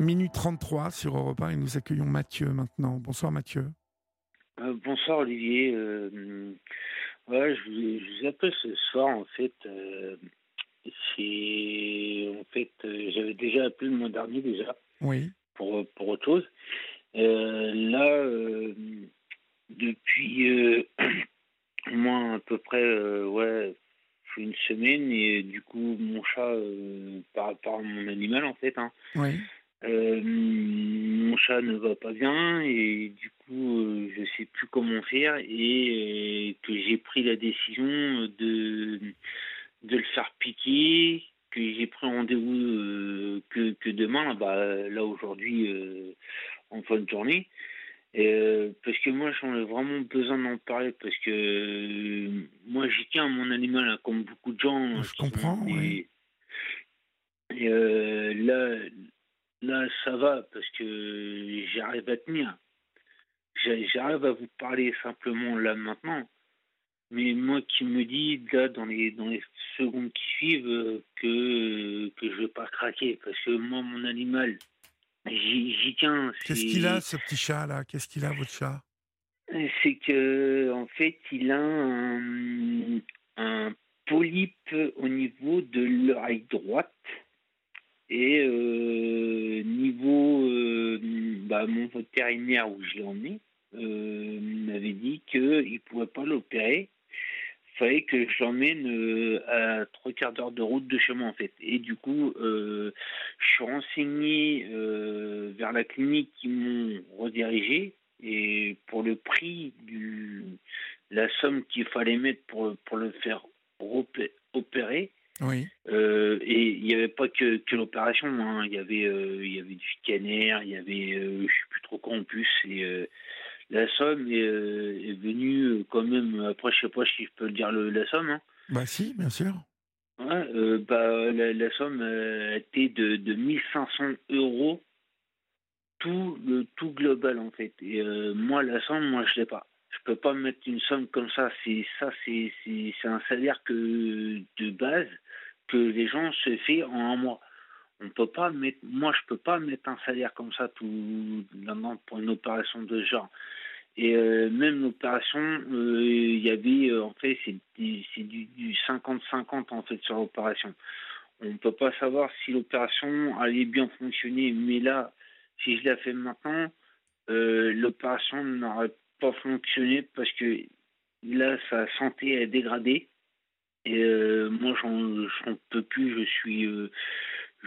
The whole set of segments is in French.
Minute 33 sur Europe 1 et nous accueillons Mathieu maintenant. Bonsoir Mathieu. Euh, bonsoir Olivier. Euh, ouais, je, vous, je, vous, appelle ce soir en fait. Euh, c'est en fait j'avais déjà appelé le mois dernier déjà. Oui. Pour pour autre chose. là depuis au moins à peu près ouais une semaine et du coup mon chat par rapport à mon animal en fait. Hein, oui. Euh, mon chat ne va pas bien et du coup euh, je sais plus comment faire et euh, que j'ai pris la décision de de le faire piquer que j'ai pris rendez-vous que, que demain bah là aujourd'hui en fin de journée et, parce que moi j'en ai vraiment besoin d'en parler parce que moi j'y tiens à mon animal hein, comme beaucoup de gens je comprends oui. et là Là, ça va parce que j'arrive à tenir. J'arrive à vous parler simplement là maintenant. Mais moi qui me dis là dans les dans les secondes qui suivent que que je vais pas craquer parce que moi mon animal j'y tiens. Qu'est-ce qu'il a ce petit chat là? Qu'est-ce qu'il a votre chat? C'est que en fait il a un, un polype au niveau de l'oreille droite et euh, niveau, euh, bah, mon vétérinaire où je l'ai emmené euh, m'avait dit qu'il ne pouvait pas l'opérer. Il fallait que je l'emmène à trois quarts d'heure de route de chez moi en fait. Et du coup, je suis renseigné vers la clinique qui m'ont redirigé. Et pour le prix du la somme qu'il fallait mettre pour, pour le faire opérer, oui. Euh, et il n'y avait pas que, que l'opération. Hein. Il y avait euh, il y avait du scanner, il y avait euh, je sais plus trop quoi en plus. Et la somme est, est, venue quand même. Après, je sais pas si je peux dire le, la somme. Hein. Bah si, bien sûr. Ouais, bah la, la somme était de, de 1500 euros tout le tout global en fait. Et moi la somme, moi je l'ai pas je peux pas mettre une somme comme ça. C'est ça, c'est c'est un salaire que de base que les gens se fait en un mois. On peut pas mettre, moi je peux pas mettre un salaire comme ça tout pour une opération de genre. Et euh, même l'opération, euh, il y avait euh, en fait c'est c'est du 50-50 en fait sur l'opération. On ne peut pas savoir si l'opération allait bien fonctionner, mais là, si je la fais maintenant, l'opération n'aurait pas fonctionné parce que là, sa santé est dégradée. Et euh, moi, j'en peux plus. Je suis, euh,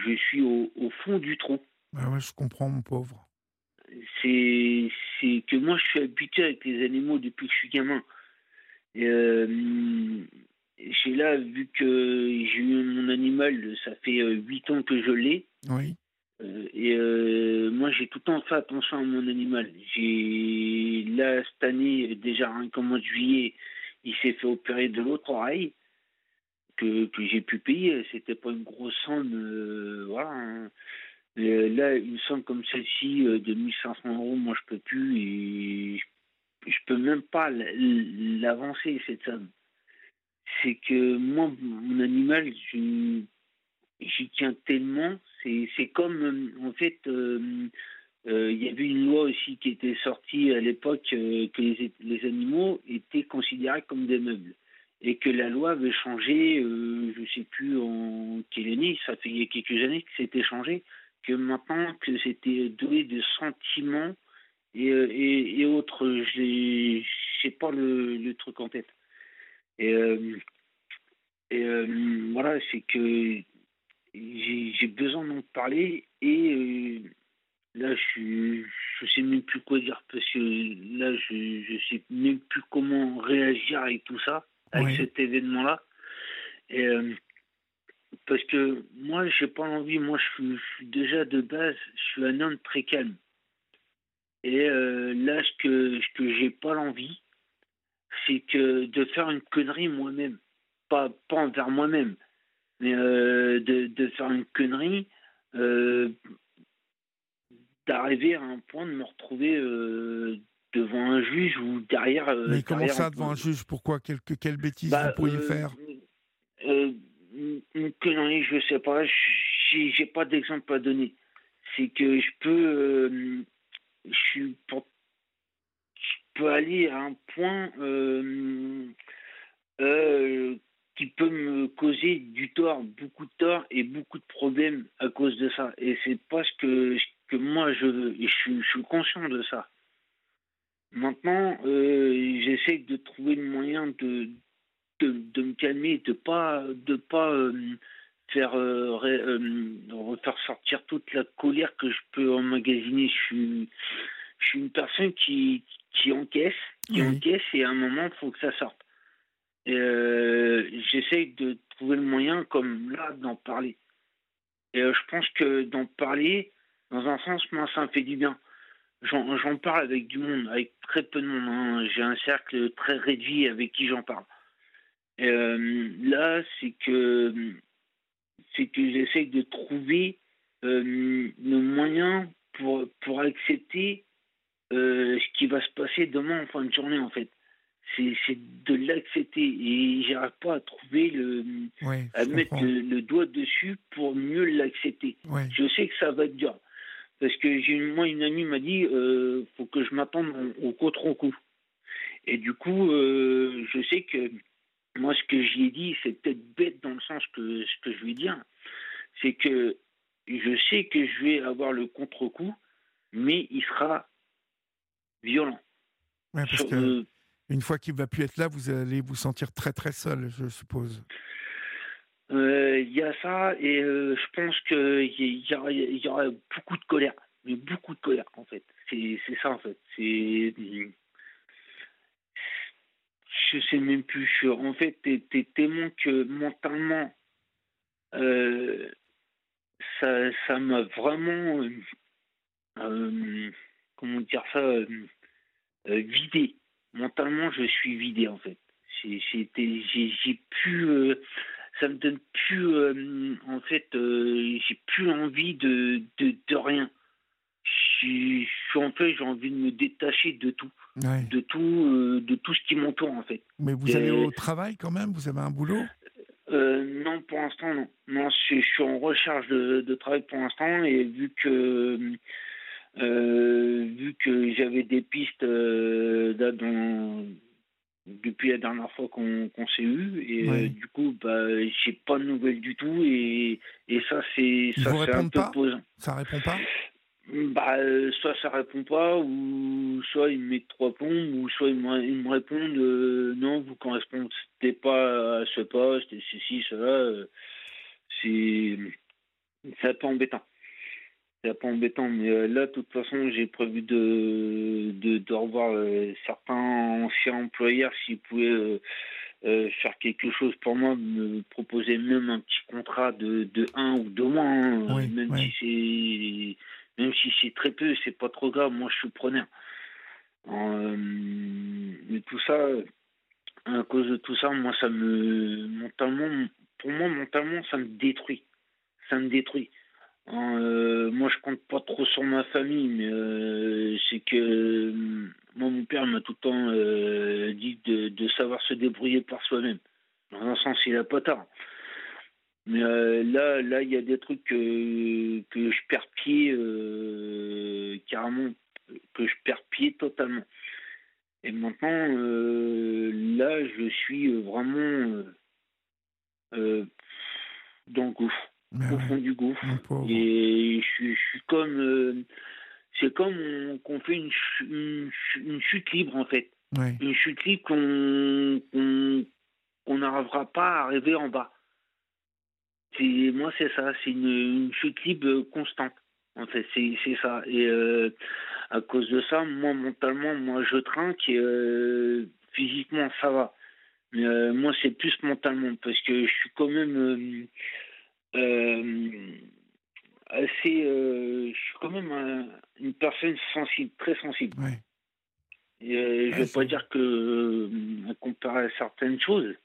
je suis au, au, fond du trou. Ah ouais, je comprends, mon pauvre. C'est que moi, je suis habitué avec les animaux depuis que je suis gamin. Et euh, j'ai là, vu que j'ai eu mon animal, ça fait 8 ans que je l'ai. Oui. Euh, et euh, moi, j'ai tout le temps fait attention à mon animal. J'ai là cette année, déjà un mois de juillet, il s'est fait opérer de l'autre oreille que, j'ai pu payer. C'était pas une grosse somme, euh, voilà. Hein. là, une somme comme celle-ci de 1500 euros, moi, je peux plus je, peux même pas l'avancer cette somme. C'est que moi, mon animal, j'y tiens tellement c'est comme, euh, en fait, euh, euh, il y avait une loi aussi qui était sortie à l'époque que les, animaux étaient considérés comme des meubles et que la loi avait changé, je ne sais plus en quelle année, ça fait quelques années que c'était changé, que maintenant que c'était doué de sentiments et, et autres, je sais pas le, truc en tête. Et, et voilà, c'est que j'ai besoin d'en parler et euh, là je je sais même plus quoi dire parce que là je je sais même plus comment réagir avec tout ça avec cet événement là et euh, parce que moi j'ai pas envie moi je suis, je suis, déjà de base je suis un homme très calme. Et euh, là ce que ce que j'ai pas l'envie c'est que de faire une connerie moi-même. Pas pas envers moi-même mais euh, de, de, faire une connerie, d'arriver à un point de me retrouver devant un juge ou derrière. Euh, mais comment ça, devant un juge Pourquoi? Quelle, quelle bêtise bah, vous pourriez euh, faire? connerie, je sais pas, j'ai pas d'exemple à donner. c'est que je peux, je suis pour, je peux aller à un point qui peut me causer du tort, beaucoup de tort et beaucoup de problèmes à cause de ça. Et c'est pas ce que, que moi je veux. Et je, suis conscient de ça. Maintenant, euh, j'essaie de trouver le moyen de, de, me calmer, de pas de pas euh, faire euh, refaire sortir toute la colère que je peux emmagasiner. Je suis, je suis une personne qui, qui encaisse, qui encaisse et à un moment, il faut que ça sorte. J'essaye de trouver le moyen, comme là, d'en parler. Et je pense que d'en parler, dans un sens, moi, ça me fait du bien. J'en parle avec du monde, avec très peu de monde. Hein. J'ai un cercle très réduit avec qui j'en parle. Euh, là, c'est que c'est que j'essaye de trouver le moyen pour, pour accepter ce qui va se passer demain en fin de journée, en fait c'est de l'accepter et j'arrive pas à trouver le à mettre le, doigt dessus pour mieux l'accepter. Je sais que ça va être dur parce que j'ai moi une amie m'a dit euh, faut que je m'attende au contre-coup et du coup euh, je sais que moi ce que j'y ai dit c'est peut-être bête dans le sens que ce que je lui dire c'est que je sais que je vais avoir le contre-coup mais il sera violent. parce que une fois qu'il va plus être là, vous allez vous sentir très très seul, je suppose. Euh, il y a ça, et euh, je pense qu'il y, aura beaucoup de colère, mais beaucoup de colère en fait. C'est ça en fait. C'est. Je sais même plus. en fait, t'es es tellement que mentalement, euh, ça m'a vraiment. comment dire ça Vidé mentalement, je suis vidé en fait. J'ai euh, ça me donne plus, euh, en fait, euh, j'ai plus envie de, de, de rien. Je suis en fait, j'ai envie de me détacher de tout, de tout, de tout ce qui m'entoure en fait. Mais vous allez au travail quand même? Vous avez un boulot? Non, pour l'instant, non. non je, suis en recherche de, de travail pour l'instant et vu que euh, vu que j'avais des pistes euh, depuis la dernière fois qu'on s'est eu. Et euh, du coup bah j'ai pas de nouvelles du tout. Et, et ça c'est ça c'est un peu posant. Ça répond pas? Bah, soit ça répond pas, ou soit ils me mettent trois plombs, ou soit ils me, répondent non, vous correspondez pas à ce poste, et ceci, cela. c'est un peu embêtant c'est pas embêtant, mais euh, là, de toute façon, j'ai prévu de, de, revoir euh, certains anciens employeurs s'ils pouvaient euh, faire quelque chose pour moi, me proposer même un petit contrat de, de un ou deux mois, hein. même si c'est même si c'est très peu, c'est pas trop grave, moi je suis preneur. mais tout ça, à cause de tout ça, moi ça me mentalement, pour moi mentalement, ça me détruit, ça me détruit. Euh, moi, je compte pas trop sur ma famille, mais euh, c'est que euh, moi, mon père m'a tout le temps dit de, savoir se débrouiller par soi-même. Dans un sens, il a pas tard. Mais là, là, il y a des trucs que, que je perds pied carrément, que je perds pied totalement. Et maintenant, là, je suis vraiment dans le gouffre au fond du gouffre. Et je, suis comme. Euh, c'est comme qu'on fait une, une, chute libre, en fait. Une chute libre qu'on n'arrivera pas à arriver en bas. Moi, c'est ça. C'est une, chute libre constante. En fait, c'est ça. Et euh, à cause de ça, moi, mentalement, moi, je trinque. Et, euh, physiquement, ça va. Mais moi, c'est plus mentalement parce que je suis quand même assez. Euh, je suis quand même une personne sensible, très sensible. Et, euh, je ne veux pas dire que, comparé à certaines choses,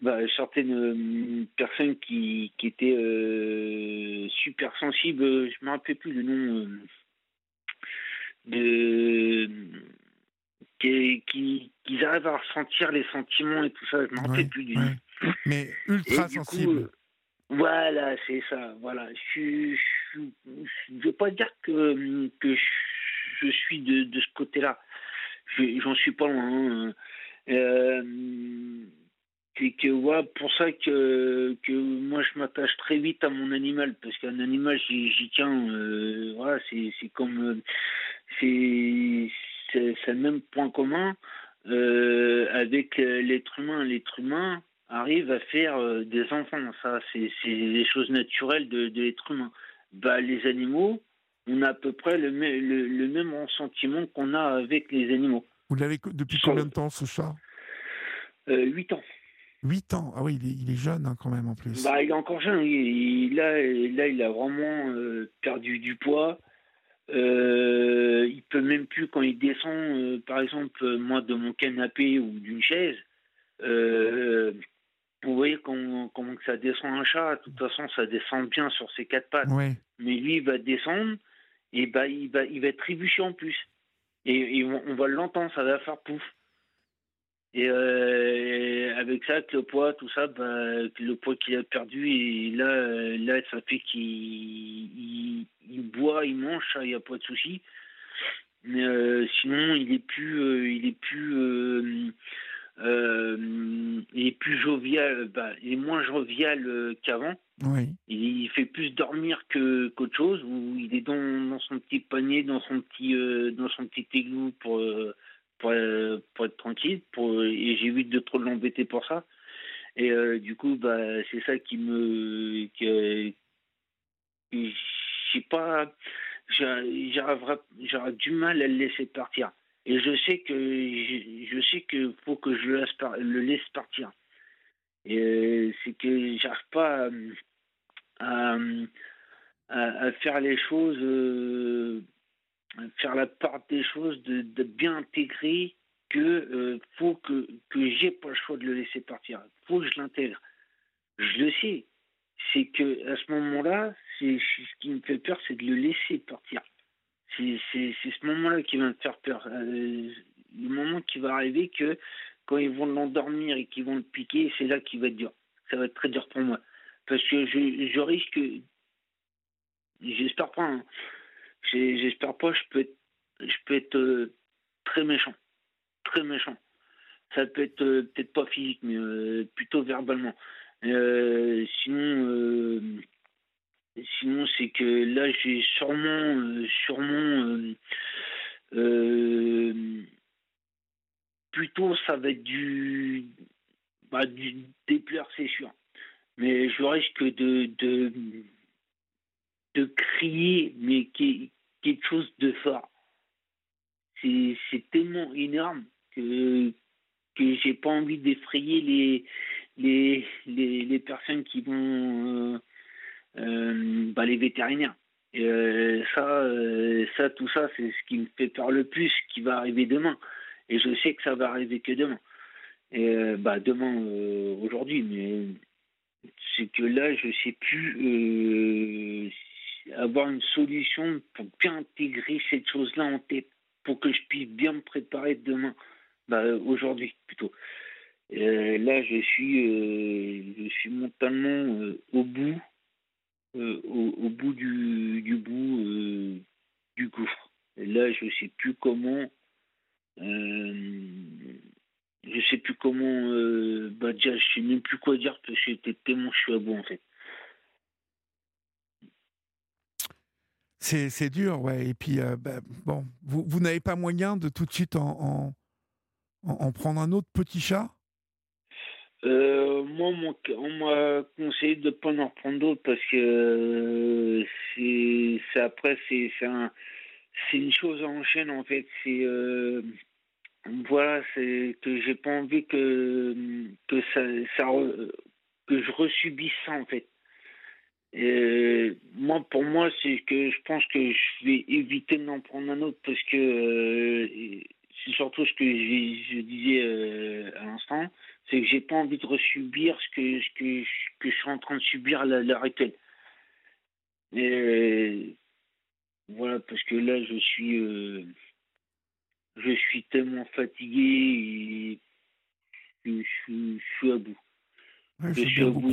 bah, certaines personnes qui, qui étaient super sensibles, je ne me rappelle plus le nom de. Qui, qui, arrivent à ressentir les sentiments et tout ça, je ne me rappelle plus du nom. Mais ultra sensible. Voilà, c'est ça. Voilà. Je ne veux pas dire que, je suis de, ce côté-là. J'en suis pas loin. Hein. Euh, c'est que pour ça que, moi je m'attache très vite à mon animal parce qu'un animal j'y tiens euh, voilà c'est comme c'est c'est le même point commun euh, avec l'être humain l'être humain arrive à faire euh, des enfants. Ça c'est des choses naturelles de, de l'être humain. Bah les animaux on a à peu près le, le, le même sentiment qu'on a avec les animaux. Vous l'avez depuis combien de temps ce chat? Euh, 8 ans. 8 ans, ah oui, il est, jeune hein, quand même en plus. Bah, il est encore jeune, il, là, là, il a vraiment euh, perdu du poids. Euh, il peut même plus, quand il descend, euh, par exemple, moi, de mon canapé ou d'une chaise, vous voyez comment, comment ça descend un chat. De toute façon, ça descend bien sur ses quatre pattes. Mais lui, il va descendre et bah, il, va, il va être trébuché en plus. Et, et on va l'entendre, ça va faire pouf. Et euh, avec ça, avec le poids, tout ça, bah, le poids qu'il a perdu, et là, là ça fait qu'il il, boit, il mange, ça, il n'y a pas de souci. Mais euh, sinon, il est plus, euh, il est plus, il est plus jovial, bah, il est moins jovial qu'avant. Oui. Il, fait plus dormir que qu'autre chose. Où il est dans, dans, son petit panier, dans son petit, dans son petit égout pour pour, euh, pour être tranquille, pour, et j'évite de trop l'embêter pour ça. Et euh, du coup, bah, c'est ça qui me. je sais pas. J'aurais du mal à le laisser partir. Et je sais que je, sais que faut que je le laisse, le laisse partir. Et euh, c'est que j'arrive pas à, à, faire les choses faire la part des choses, de, bien intégrer que euh, faut que, que j'ai pas le choix de le laisser partir. faut que je l'intègre. Je le sais. C'est que à ce moment-là, c'est ce qui me fait peur, c'est de le laisser partir. C'est ce moment-là qui va me faire peur. Euh, le moment qui va arriver que quand ils vont l'endormir et qu'ils vont le piquer, c'est là qu'il va être dur. Ça va être très dur pour moi. Parce que je, je risque, j'espère pas, hein, J'espère pas, je peux être, je peux être euh, très méchant. Très méchant. Ça peut être euh, peut-être pas physique, mais plutôt verbalement. sinon, sinon c'est que là, j'ai sûrement, sûrement, plutôt ça va être du, bah, du déplaire, c'est sûr. Mais je risque de, de de crier, mais quelque chose de fort. C'est tellement énorme que, que j'ai pas envie d'effrayer les, les, les, les, personnes qui vont. Euh, euh, bah, les vétérinaires. Euh, ça, ça, tout ça, c'est ce qui me fait peur le plus, qui va arriver demain. Et je sais que ça va arriver que demain. Bah, demain, aujourd'hui, mais c'est que là, je sais plus avoir une solution pour bien intégrer cette chose-là en tête, pour que je puisse bien me préparer demain, bah, aujourd'hui plutôt. Euh, là, je suis, euh, je suis mentalement euh, au bout, au, bout du, du bout du gouffre. Et là, je sais plus comment, je sais plus comment, bah déjà, je sais même plus quoi dire parce que j'étais tellement je suis à bout en fait. C'est dur, ouais. Et puis, euh, bah, bon, vous, vous n'avez pas moyen de tout de suite en, en, prendre un autre petit chat? Euh, moi, on m'a conseillé de ne pas en prendre d'autres parce que euh, c'est après, c'est un, une chose en chaîne en fait. C'est voilà, c'est que j'ai pas envie que ça, que je resubisse ça en fait. Moi, pour moi, c'est que je pense que je vais éviter d'en prendre un autre parce que euh, c'est surtout ce que je, disais euh, à l'instant, c'est que j'ai pas envie de resubir ce que, ce que, que je suis en train de subir à l'heure actuelle. Et voilà, parce que là, je suis, euh, je suis tellement fatigué et je, suis à bout. je, suis à bout.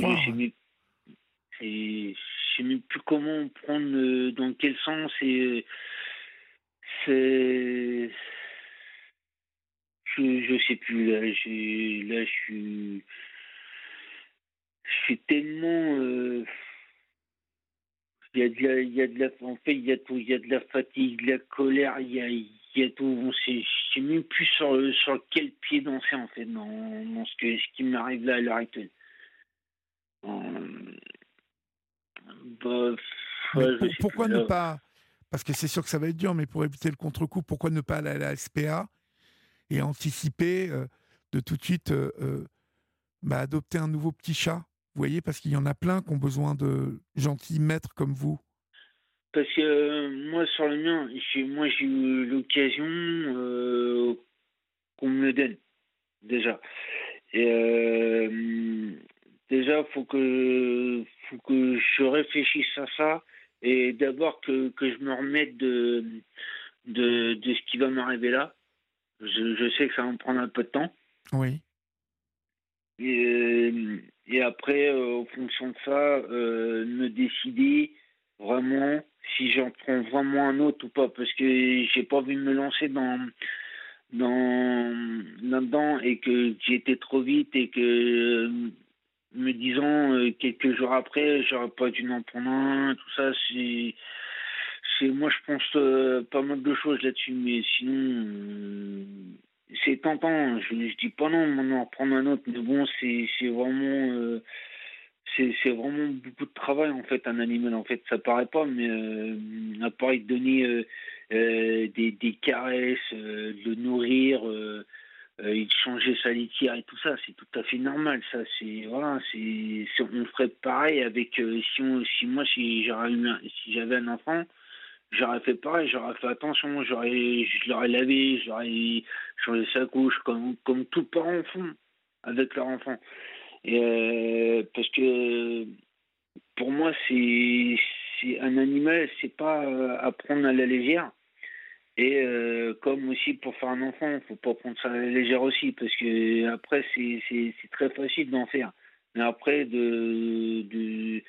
Je sais même plus comment prendre, dans quel sens et c'est je, je sais plus là, là je suis je suis tellement il y a de la, il y a de la, en fait, il y a tout, il y a de la fatigue, de la colère, il y a, il y a tout. On sait, je sais même plus sur, sur quel pied danser, en fait, dans, dans ce, que, ce qui m'arrive là à l'heure actuelle. Bah, pourquoi ne pas, parce que c'est sûr que ça va être dur, mais pour éviter le contre-coup, pourquoi ne pas aller à la SPA et anticiper euh, de tout de suite euh, euh, bah, adopter un nouveau petit chat vous voyez, parce qu'il y en a plein qui ont besoin de gentils maîtres comme vous. Parce que euh, moi, sur le mien, moi, j'ai eu l'occasion qu'on me le donne, déjà. Déjà, faut que, faut que je réfléchisse à ça et d'abord que, que je me remette de, de, de ce qui va m'arriver là. Je, je sais que ça va me prendre un peu de temps. Oui. Et, et après, euh, en fonction de ça, euh, me décider vraiment si j'en prends vraiment un autre ou pas, parce que j'ai pas envie de me lancer dans dans là-dedans et que été trop vite et que me disant euh, quelques jours après j'aurais pas dû en prendre un tout ça c'est moi je pense pas mal de choses là-dessus mais sinon c'est tentant. Je, je dis pas non, maintenant reprendre un autre, mais bon, c'est vraiment euh, c'est vraiment beaucoup de travail en fait un animal. En fait, ça paraît pas, mais euh, à part donner euh, euh, des, des caresses, de le nourrir. il changer sa litière et tout ça, c'est tout à fait normal. Ça, c'est voilà, c'est on ferait pareil avec si, on, moi si j'avais un enfant, j'aurais fait pareil, j'aurais fait attention, j'aurais, je l'aurais lavé, j'aurais changé sa couche, comme, comme tout parent font avec leur enfant. Et euh, parce que pour moi, c'est, c'est un animal, c'est pas euh, à prendre à la légère. Et euh, comme aussi pour faire un enfant, faut pas prendre ça à la légère aussi, parce que après c'est, c'est, c'est très facile d'en faire. Mais après de, de,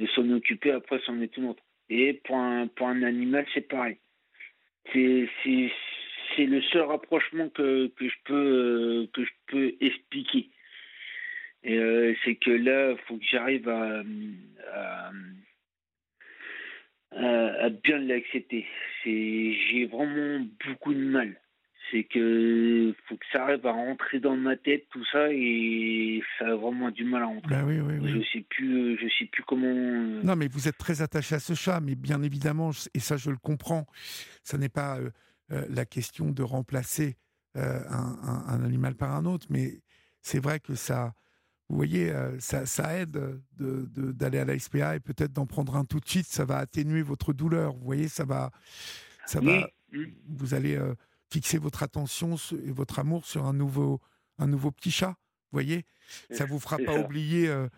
de s'en occuper, après c'en est tout autre. Et pour un, pour un animal, c'est pareil. C'est, c'est, le seul rapprochement que, que, je peux, que je peux expliquer. Euh, c'est que là, il faut que j'arrive à, à, à bien l'accepter. C'est, j'ai vraiment beaucoup de mal c'est que faut que ça arrive à rentrer dans ma tête tout ça et ça a vraiment du mal à rentrer. Bah oui, oui, oui. Je sais plus, euh, je sais plus comment. Euh, non, mais vous êtes très attaché à ce chat, mais bien évidemment, et ça je le comprends, ça n'est pas euh, la question de remplacer un, un, animal par un autre, mais c'est vrai que ça, vous voyez, ça, ça aide d'aller de, à la SPA et peut-être d'en prendre un tout de suite, ça va atténuer votre douleur. Vous voyez, ça va, ça va, vous allez fixer votre attention et votre amour sur un nouveau, un nouveau petit chat. Vous voyez? Ça vous fera pas oublier euh,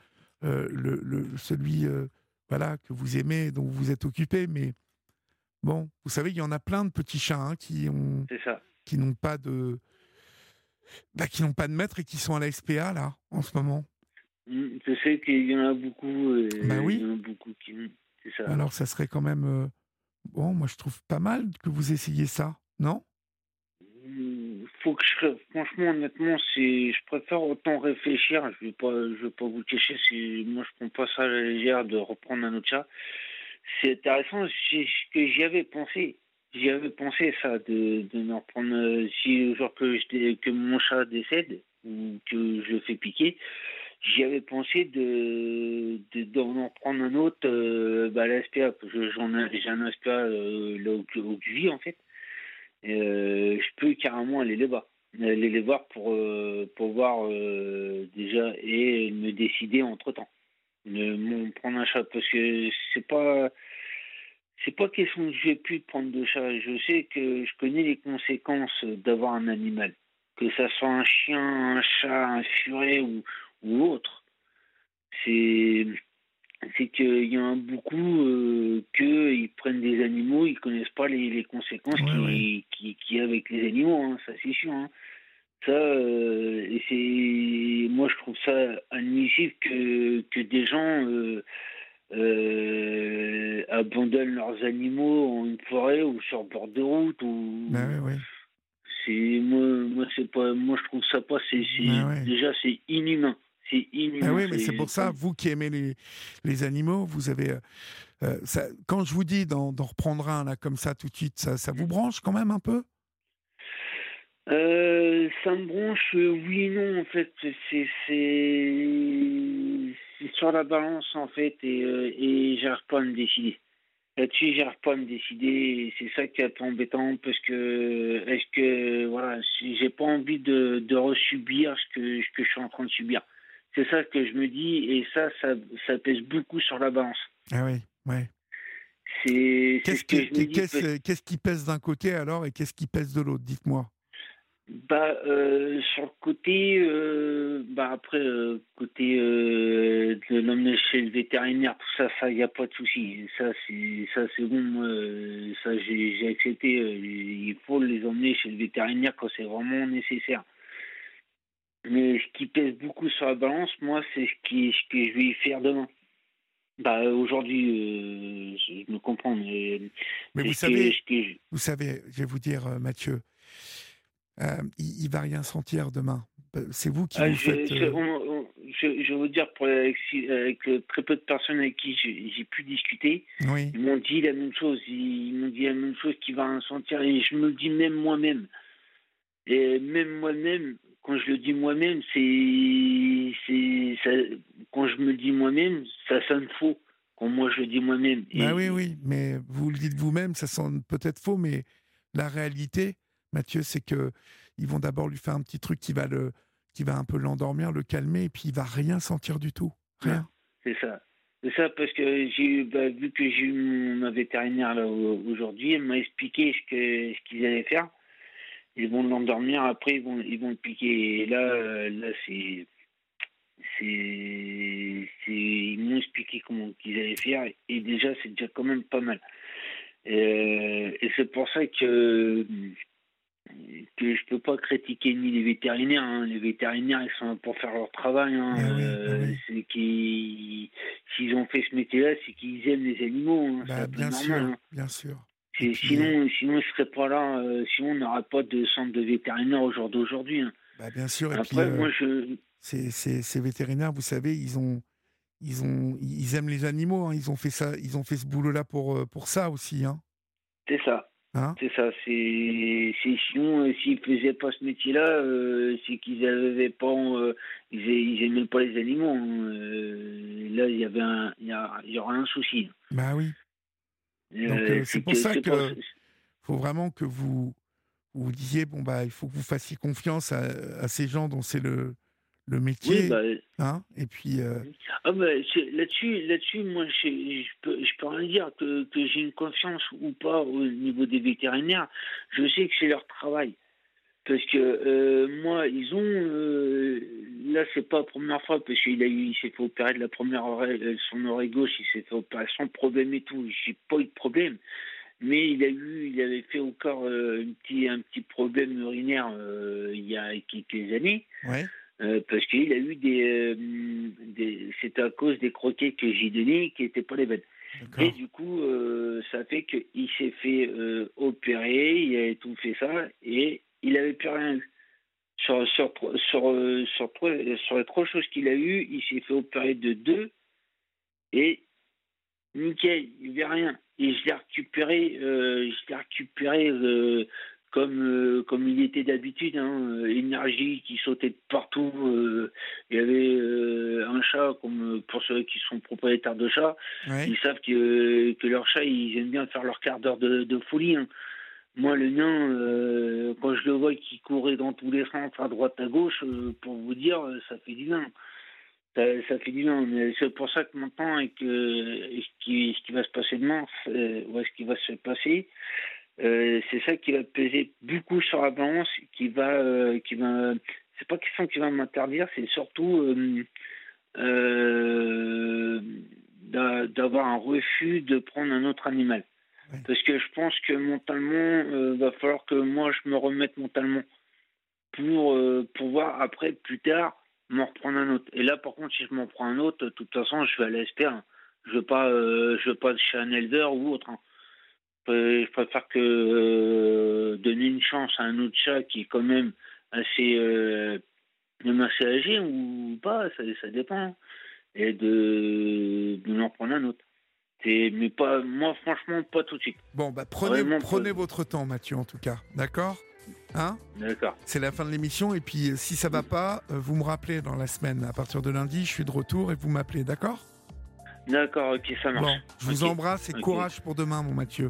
euh, le, celui euh, voilà, que vous aimez, dont vous êtes occupé. Mais bon, vous savez, il y en a plein de petits chats hein, qui ont qui n'ont pas de bah, qui n'ont pas de maître et qui sont à la SPA là en ce moment. Mmh, je sais qu'il y en a beaucoup. bah oui. Il y en a beaucoup qui. Ça. Alors ça serait quand même bon. Moi je trouve pas mal que vous essayiez ça, non? Faut que franchement, honnêtement, je préfère autant réfléchir. Je vais vais pas vous cacher. Moi, je prends pas ça à la légère de reprendre un autre chat. C'est intéressant. Ce que j'y avais pensé. J'y avais pensé ça de, de me reprendre. Euh, si jour que que mon chat décède ou que je le fais piquer, j'y avais pensé de, de d'en reprendre un autre euh, bah, SPA. J'en ai, j'ai un SPA euh, là où, où vis en fait. Euh, je peux carrément aller les voir, aller les voir pour, euh, pour voir euh, déjà et me décider entre temps. De prendre un chat parce que c'est pas c'est pas question que je vais plus prendre de chat. Je sais que je connais les conséquences d'avoir un animal, que ça soit un chien, un chat, un furet ou, ou autre. C'est c'est qu'il y en a beaucoup euh, qu'ils prennent des animaux, ils connaissent pas les, les conséquences qu'il qui, qui, a avec les animaux, hein, ça c'est sûr. Hein. Ça, euh, c'est, moi je trouve ça admissible que, que des gens euh, euh, abandonnent leurs animaux en une forêt ou sur bord de route ou Ben oui, oui. c'est moi, moi c'est pas moi je trouve ça pas c'est Ben ouais. déjà c'est inhumain c'est inhumain Ah oui, mais c'est pour ça, vous qui aimez les, les animaux, vous avez. euh, euh, ça, quand je vous dis d'en reprendre un là comme ça tout de suite, ça, ça vous branche quand même un peu? Euh, ça me branche, oui et non, en fait. C'est sur la balance, en fait, et, euh, et j'arrive pas à me décider. Là-dessus, j'arrive pas à me décider, c'est ça qui est embêtant, parce que, est-ce que, voilà, j'ai pas envie de, de resubir ce que, ce que je suis en train de subir. C'est ça que je me dis, et ça, ça, ça pèse beaucoup sur la balance. Ah oui, ouais. Qu'est-ce ce que qui, pèse d'un côté alors et qu'est-ce qui pèse de l'autre Dites-moi. Bah, euh, sur le côté, euh, bah après, euh, côté de l'emmener chez le vétérinaire, tout ça, ça, y a pas de souci. Ça, c'est, ça, c'est bon. moi, ça, j'ai, accepté. il faut les emmener chez le vétérinaire quand c'est vraiment nécessaire. Mais ce qui pèse beaucoup sur la balance, moi, c'est ce qui, ce que je vais y faire demain. Bah, aujourd'hui, euh, je me comprends, mais, vous que- savez, que je- vous savez, je vais vous dire, euh, Mathieu, euh, il, il va rien sentir demain. Euh, C'est vous qui Ah, vous je, faites. je, on- on- je- je veux dire, pour, avec, très peu de personnes avec qui j'ai pu discuter, Oui, ils m'ont dit la même chose. Ils m'ont dit la même chose qu'il va en sentir. Et je me le dis même moi-même. Et même moi-même, quand je le dis moi-même, c'est. Quand je me dis moi-même, ça sonne faux. Quand moi je le dis moi-même. bah oui, oui, mais vous le dites vous-même, ça sonne peut-être faux, mais la réalité, Mathieu, c'est que ils vont d'abord lui faire un petit truc qui va le, qui va un peu l'endormir, le calmer, et puis il va rien sentir du tout, rien. C'est ça. C'est ça parce que j'ai bah, vu que j'ai eu ma vétérinaire là aujourd'hui, elle m'a expliqué ce que ce qu'ils allaient faire. Ils vont l'endormir, après ils vont ils vont le piquer. Et là euh, là c'est c'est ils m'ont expliqué comment qu'ils allaient faire et déjà c'est déjà quand même pas mal. Euh, et c'est pour ça que que je peux pas critiquer ni les vétérinaires. hein. Les vétérinaires, ils sont là pour faire leur travail. hein. Oui, Euh, oui. Qu'ils, s'ils ont fait ce métier-là, c'est qu'ils aiment les animaux. hein. Bah, peu bien normal. sûr, hein. bien sûr. Sinon, sinon, ils seraient pas là. euh, sinon, on n'aurait pas de centre de vétérinaire au jour d'aujourd'hui. hein. Bah, bien sûr. Et Après, puis, euh, moi, je, ces, ces- ces vétérinaires, vous savez, ils ont, ils ont, ils aiment les animaux. hein. Ils ont fait ça, ils ont fait ce boulot-là pour, euh, pour ça aussi, hein. c'est ça. Hein? C'est ça, c'est sinon euh, s'ils faisaient pas ce métier-là, euh, c'est qu'ils avaient pas, ils, ils aimaient pas les animaux. là, il y avait il y, y aurait un souci. Bah oui. Donc, euh, c'est pour ça que- faut vraiment que vous vous disiez bon bah il faut que vous fassiez confiance à, à ces gens dont c'est le le métier, Oui, bah, hein. Et puis euh, ah bah, là-dessus, là-dessus, moi, je, je peux, je peux rien dire que, que j'ai une confiance ou pas au niveau des vétérinaires. Je sais que c'est leur travail. Parce que euh, moi, ils ont. euh, là, c'est pas la première fois, parce qu'il a eu, il s'est fait opérer de la première oreille, euh, son oreille gauche, il s'est fait opérer sans problème et tout. J'ai pas eu de problème. Mais il a eu, il avait fait encore euh, un, petit, un petit problème urinaire il y a quelques années. ouais. Parce qu'il a eu des, des c'était à cause des croquets que j'ai donnés qui n'étaient pas les bonnes. Et du coup, ça fait qu'il s'est fait opérer, il a tout fait ça, et il n'avait plus rien eu. Sur, sur, sur, sur, sur, trois- sur les trois choses qu'il a eues, il s'est fait opérer de deux, et nickel, il n'y avait rien. Et je l'ai récupéré, euh, je l'ai récupéré euh, comme, euh, comme il était d'habitude, hein, énergie qui sautait de partout. il y avait un chat, comme pour ceux qui sont propriétaires de chats, Ouais. ils savent que, que leurs chats, ils aiment bien faire leur quart d'heure de, de folie. hein. Moi, le mien, euh, quand je le vois qui courait dans tous les sens, à droite, à gauche, euh, pour vous dire, euh, ça fait du bien. Ça, fait du bien. C'est pour ça que maintenant, avec euh, ce, qui, va se passer demain, ouais, ce qui va se passer, euh, c'est ça qui va peser beaucoup sur la balance, qui va, qui va. C'est pas question qui va m'interdire, c'est surtout d'a- d'avoir un refus de prendre un autre animal. Parce que je pense que mentalement, euh, va falloir que moi je me remette mentalement pour euh, pouvoir après plus tard m'en reprendre un autre. Et là par contre si je m'en prends un autre, de toute façon je vais aller à. Je veux pas, euh, je veux pas chez un elder ou autre. hein. Je préfère que euh, donner une chance à un autre chat qui est quand même assez, même assez âgé ou pas, ça, dépend. Et de, de en prendre un autre. Mais pas, moi, franchement, pas tout de suite. Bon, bah, prenez, Vraiment, prenez votre temps, Mathieu, en tout cas. D'accord? Hein? D'accord. C'est la fin de l'émission. Et puis, euh, si ça va pas, euh, vous me rappelez dans la semaine. À partir de lundi, je suis de retour et vous m'appelez. D'accord? D'accord, ok, ça marche. Bon, je vous embrasse et courage pour demain, mon Mathieu.